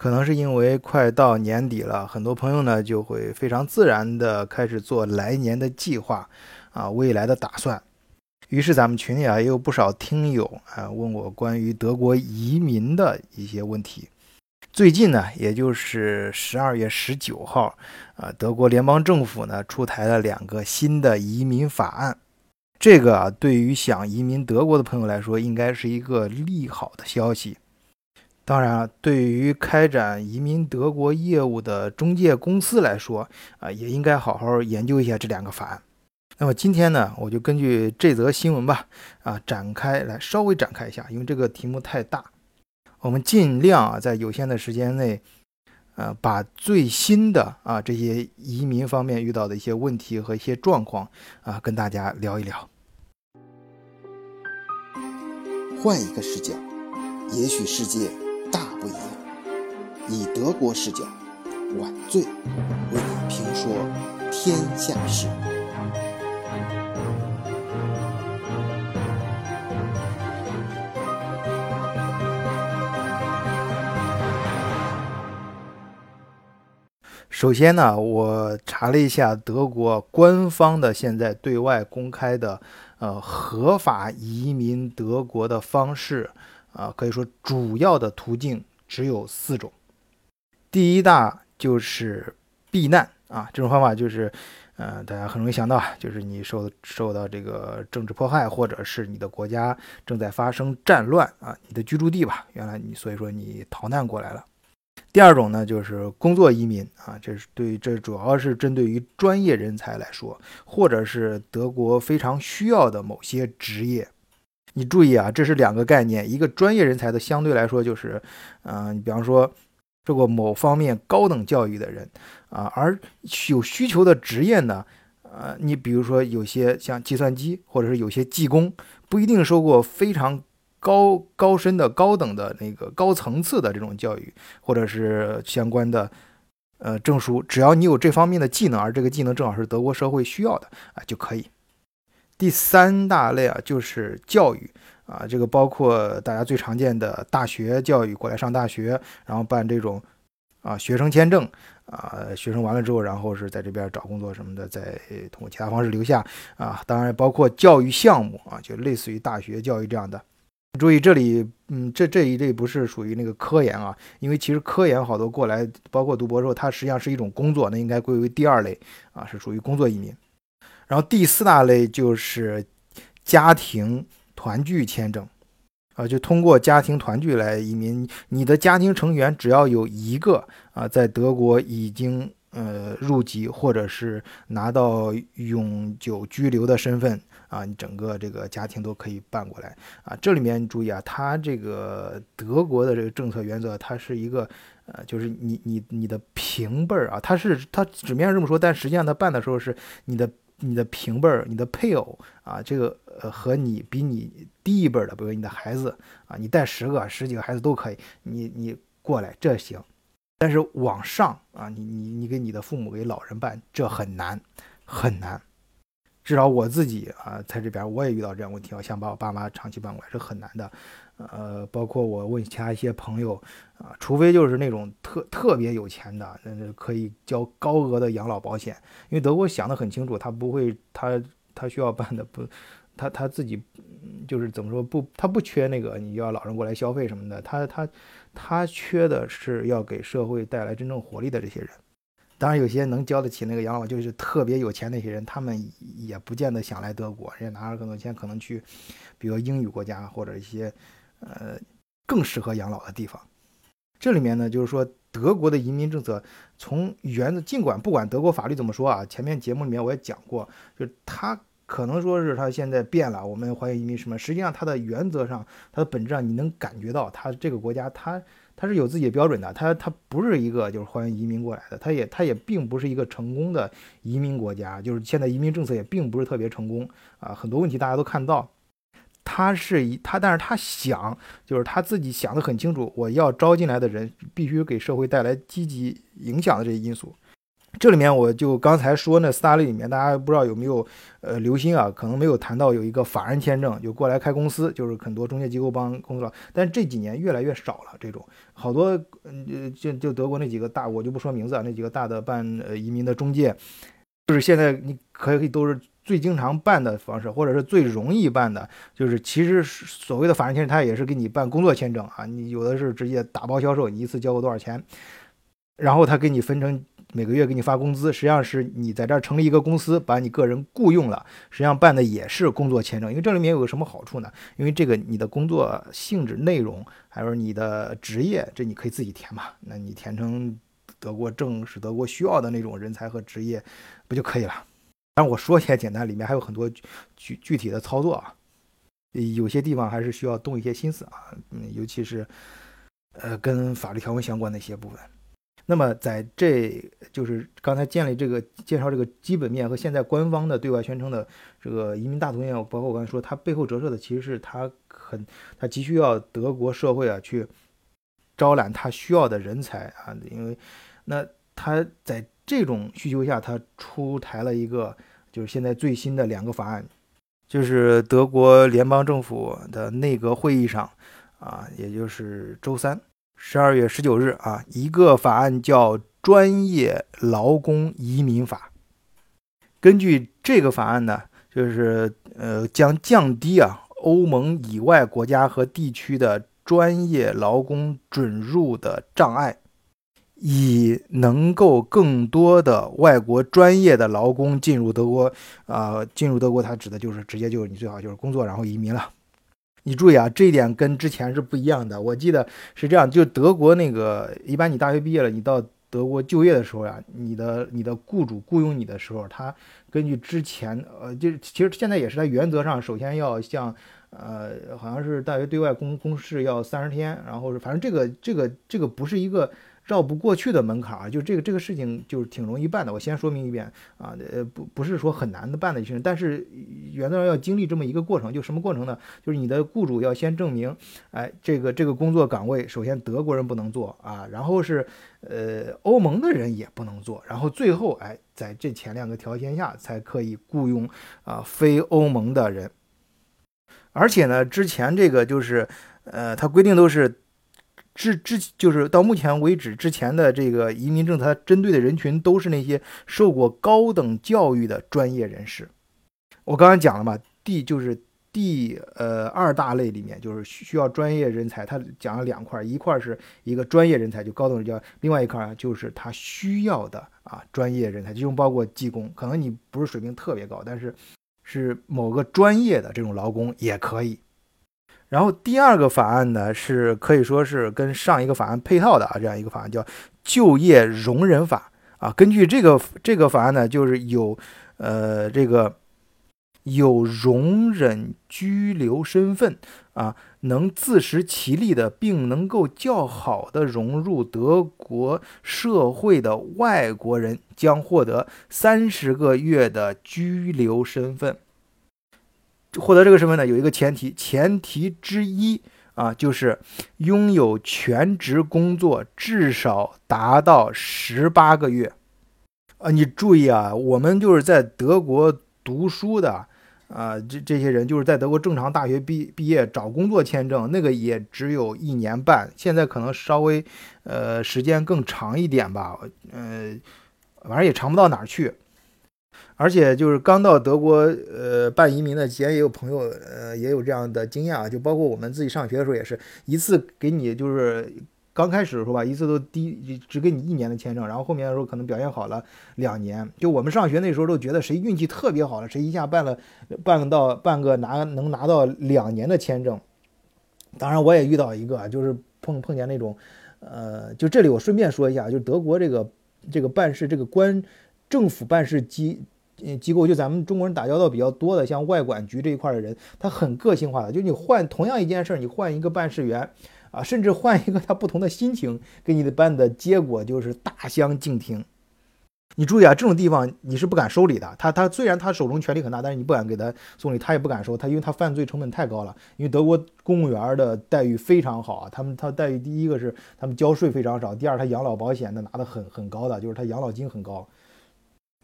可能是因为快到年底了，很多朋友呢就会非常自然的开始做来年的计划，啊，未来的打算。于是咱们群里啊也有不少听友啊问我关于德国移民的一些问题。最近呢，也就是十二月十九号，啊，德国联邦政府呢出台了两个新的移民法案。这个啊，对于想移民德国的朋友来说，应该是一个利好的消息。当然，对于开展移民德国业务的中介公司来说，啊，也应该好好研究一下这两个法案。那么今天呢，我就根据这则新闻吧，啊，展开来稍微展开一下，因为这个题目太大，我们尽量啊，在有限的时间内，呃，把最新的啊这些移民方面遇到的一些问题和一些状况啊，跟大家聊一聊。换一个视角，也许世界。大不一样，以德国视角，晚醉为你评说天下事。首先呢，我查了一下德国官方的现在对外公开的，呃，合法移民德国的方式。啊，可以说主要的途径只有四种。第一大就是避难啊，这种方法就是，呃，大家很容易想到啊，就是你受受到这个政治迫害，或者是你的国家正在发生战乱啊，你的居住地吧，原来你所以说你逃难过来了。第二种呢，就是工作移民啊，这是对这主要是针对于专业人才来说，或者是德国非常需要的某些职业。你注意啊，这是两个概念。一个专业人才的相对来说就是，嗯，你比方说受过某方面高等教育的人啊，而有需求的职业呢，呃，你比如说有些像计算机或者是有些技工，不一定受过非常高高深的高等的那个高层次的这种教育，或者是相关的呃证书，只要你有这方面的技能，而这个技能正好是德国社会需要的啊，就可以。第三大类啊，就是教育啊，这个包括大家最常见的大学教育，过来上大学，然后办这种啊学生签证啊，学生完了之后，然后是在这边找工作什么的，再通过其他方式留下啊。当然包括教育项目啊，就类似于大学教育这样的。注意这里，嗯，这这一类不是属于那个科研啊，因为其实科研好多过来，包括读博士，它实际上是一种工作，那应该归为第二类啊，是属于工作移民。然后第四大类就是家庭团聚签证，啊，就通过家庭团聚来移民。你的家庭成员只要有一个啊，在德国已经呃入籍或者是拿到永久居留的身份啊，你整个这个家庭都可以办过来啊。这里面注意啊，它这个德国的这个政策原则，它是一个呃，就是你你你的平辈儿啊，它是它纸面上这么说，但实际上它办的时候是你的。你的平辈儿、你的配偶啊，这个呃和你比你低一辈的，比如你的孩子啊，你带十个、十几个孩子都可以，你你过来这行，但是往上啊，你你你给你的父母给老人办，这很难很难，至少我自己啊在这边我也遇到这样问题，我想把我爸妈长期办过来，是很难的。呃，包括我问其他一些朋友啊，除非就是那种特特别有钱的，那那可以交高额的养老保险，因为德国想得很清楚，他不会，他他需要办的不，他他自己就是怎么说不，他不缺那个你要老人过来消费什么的，他他他缺的是要给社会带来真正活力的这些人。当然，有些能交得起那个养老，就是特别有钱那些人，他们也不见得想来德国，人家拿着更多钱可能去，比如英语国家或者一些。呃，更适合养老的地方。这里面呢，就是说德国的移民政策从原则，尽管不管德国法律怎么说啊，前面节目里面我也讲过，就是它可能说是它现在变了，我们欢迎移民什么，实际上它的原则上，它的本质上你能感觉到，它这个国家它它是有自己的标准的，它它不是一个就是欢迎移民过来的，它也它也并不是一个成功的移民国家，就是现在移民政策也并不是特别成功啊，很多问题大家都看到。他是一他，但是他想，就是他自己想得很清楚，我要招进来的人必须给社会带来积极影响的这些因素。这里面我就刚才说那四大类里面，大家不知道有没有呃留心啊？可能没有谈到有一个法人签证，就过来开公司，就是很多中介机构帮工作，但这几年越来越少了。这种好多呃就就德国那几个大，我就不说名字啊，那几个大的办呃移民的中介，就是现在你可以都是最经常办的方式，或者是最容易办的，就是其实所谓的法人签证，他也是给你办工作签证啊。你有的是直接打包销售，你一次交个多少钱，然后他给你分成。每个月给你发工资，实际上是你在这儿成立一个公司，把你个人雇佣了，实际上办的也是工作签证。因为这里面有个什么好处呢？因为这个你的工作性质、内容，还有你的职业，这你可以自己填嘛。那你填成德国正是德国需要的那种人才和职业，不就可以了？但我说起来简单，里面还有很多具具体的操作啊，有些地方还是需要动一些心思啊，嗯，尤其是呃跟法律条文相关的一些部分。那么，在这就是刚才建立这个介绍这个基本面和现在官方的对外宣称的这个移民大图面，包括我刚才说，它背后折射的其实是它很，它急需要德国社会啊去招揽他需要的人才啊，因为那他在这种需求下，他出台了一个就是现在最新的两个法案，就是德国联邦政府的内阁会议上啊，也就是周三。十二月十九日啊，一个法案叫《专业劳工移民法》。根据这个法案呢，就是呃，将降低啊欧盟以外国家和地区的专业劳工准入的障碍，以能够更多的外国专业的劳工进入德国啊，进入德国，它指的就是直接就是你最好就是工作然后移民了。你注意啊，这一点跟之前是不一样的。我记得是这样，就德国那个，一般你大学毕业了，你到德国就业的时候呀，你的你的雇主雇佣你的时候，他根据之前，呃，就是其实现在也是，他原则上首先要向，呃，好像是大学对外公公示要三十天，然后是反正这个这个这个不是一个。绕不过去的门槛啊，就这个这个事情就是挺容易办的。我先说明一遍啊，呃不不是说很难的办的事情，但是原则上要经历这么一个过程。就什么过程呢？就是你的雇主要先证明，哎，这个这个工作岗位首先德国人不能做啊，然后是呃欧盟的人也不能做，然后最后哎在这前两个条件下才可以雇佣啊非欧盟的人。而且呢，之前这个就是呃，它规定都是。之之就是到目前为止之前的这个移民政策，针对的人群都是那些受过高等教育的专业人士。我刚才讲了嘛，第就是第呃二大类里面就是需要专业人才，他讲了两块，一块是一个专业人才，就高等教育；另外一块就是他需要的啊专业人才，其中包括技工，可能你不是水平特别高，但是是某个专业的这种劳工也可以。然后第二个法案呢，是可以说是跟上一个法案配套的啊，这样一个法案叫《就业容忍法》啊。根据这个这个法案呢，就是有呃这个有容忍居留身份啊，能自食其力的，并能够较好的融入德国社会的外国人，将获得三十个月的居留身份。获得这个身份呢，有一个前提，前提之一啊，就是拥有全职工作至少达到十八个月。啊，你注意啊，我们就是在德国读书的啊，这这些人就是在德国正常大学毕毕业找工作签证，那个也只有一年半，现在可能稍微呃时间更长一点吧，呃，反正也长不到哪儿去。而且就是刚到德国，呃，办移民的，前也有朋友，呃，也有这样的经验啊。就包括我们自己上学的时候，也是一次给你，就是刚开始的时候吧，一次都低，只给你一年的签证，然后后面的时候可能表现好了两年。就我们上学那时候都觉得谁运气特别好了，谁一下办了办到办个拿能拿到两年的签证。当然我也遇到一个，就是碰碰见那种，呃，就这里我顺便说一下，就德国这个这个办事这个官政府办事机。嗯，机构就咱们中国人打交道比较多的，像外管局这一块的人，他很个性化的。就你换同样一件事儿，你换一个办事员，啊，甚至换一个他不同的心情，给你的办的结果就是大相径庭。你注意啊，这种地方你是不敢收礼的。他他虽然他手中权力很大，但是你不敢给他送礼，他也不敢收他，因为他犯罪成本太高了。因为德国公务员的待遇非常好啊，他们他待遇第一个是他们交税非常少，第二他养老保险的拿的很很高的，就是他养老金很高。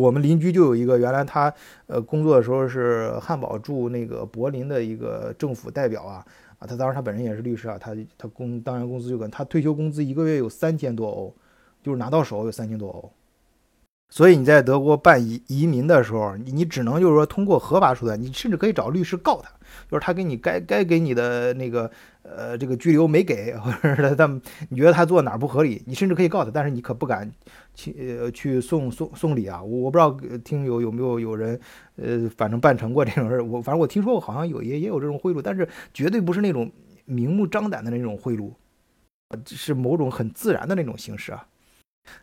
我们邻居就有一个，原来他呃工作的时候是汉堡驻那个柏林的一个政府代表啊啊，他当时他本人也是律师啊，他他工当然工资就跟他退休工资一个月有三千多欧，就是拿到手有三千多欧。所以你在德国办移移民的时候，你只能就是说通过合法手段，你甚至可以找律师告他，就是他给你该该给你的那个呃这个居留没给，或者是他你觉得他做哪儿不合理，你甚至可以告他，但是你可不敢去呃去送送送礼啊！我我不知道听友有没有有人呃反正办成过这种事儿，我反正我听说过，好像有也也有这种贿赂，但是绝对不是那种明目张胆的那种贿赂，是某种很自然的那种形式啊。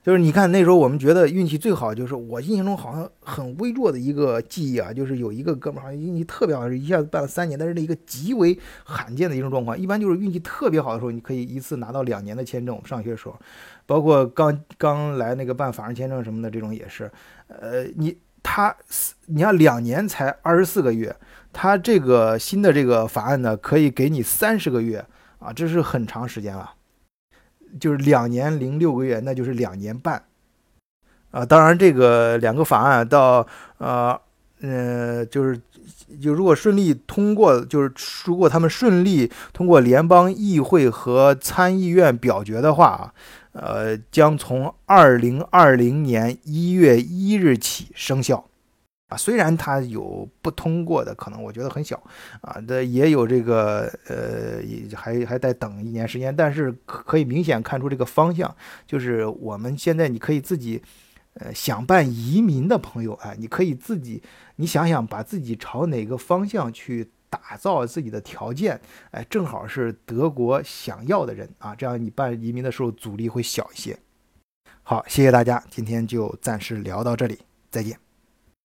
就是你看那时候我们觉得运气最好，就是我印象中好像很微弱的一个记忆啊，就是有一个哥们儿好像运气特别好，一下子办了三年，但是那一个极为罕见的一种状况。一般就是运气特别好的时候，你可以一次拿到两年的签证。我们上学的时候，包括刚刚来那个办法人签证什么的这种也是，呃，你他你要两年才二十四个月，他这个新的这个法案呢，可以给你三十个月啊，这是很长时间了。就是两年零六个月，那就是两年半，啊，当然这个两个法案到呃呃，就是就如果顺利通过，就是如果他们顺利通过联邦议会和参议院表决的话啊，呃，将从二零二零年一月一日起生效。啊，虽然它有不通过的可能，我觉得很小，啊，这也有这个呃，还还在等一年时间，但是可以明显看出这个方向，就是我们现在你可以自己，呃，想办移民的朋友哎，你可以自己，你想想把自己朝哪个方向去打造自己的条件，哎，正好是德国想要的人啊，这样你办移民的时候阻力会小一些。好，谢谢大家，今天就暂时聊到这里，再见。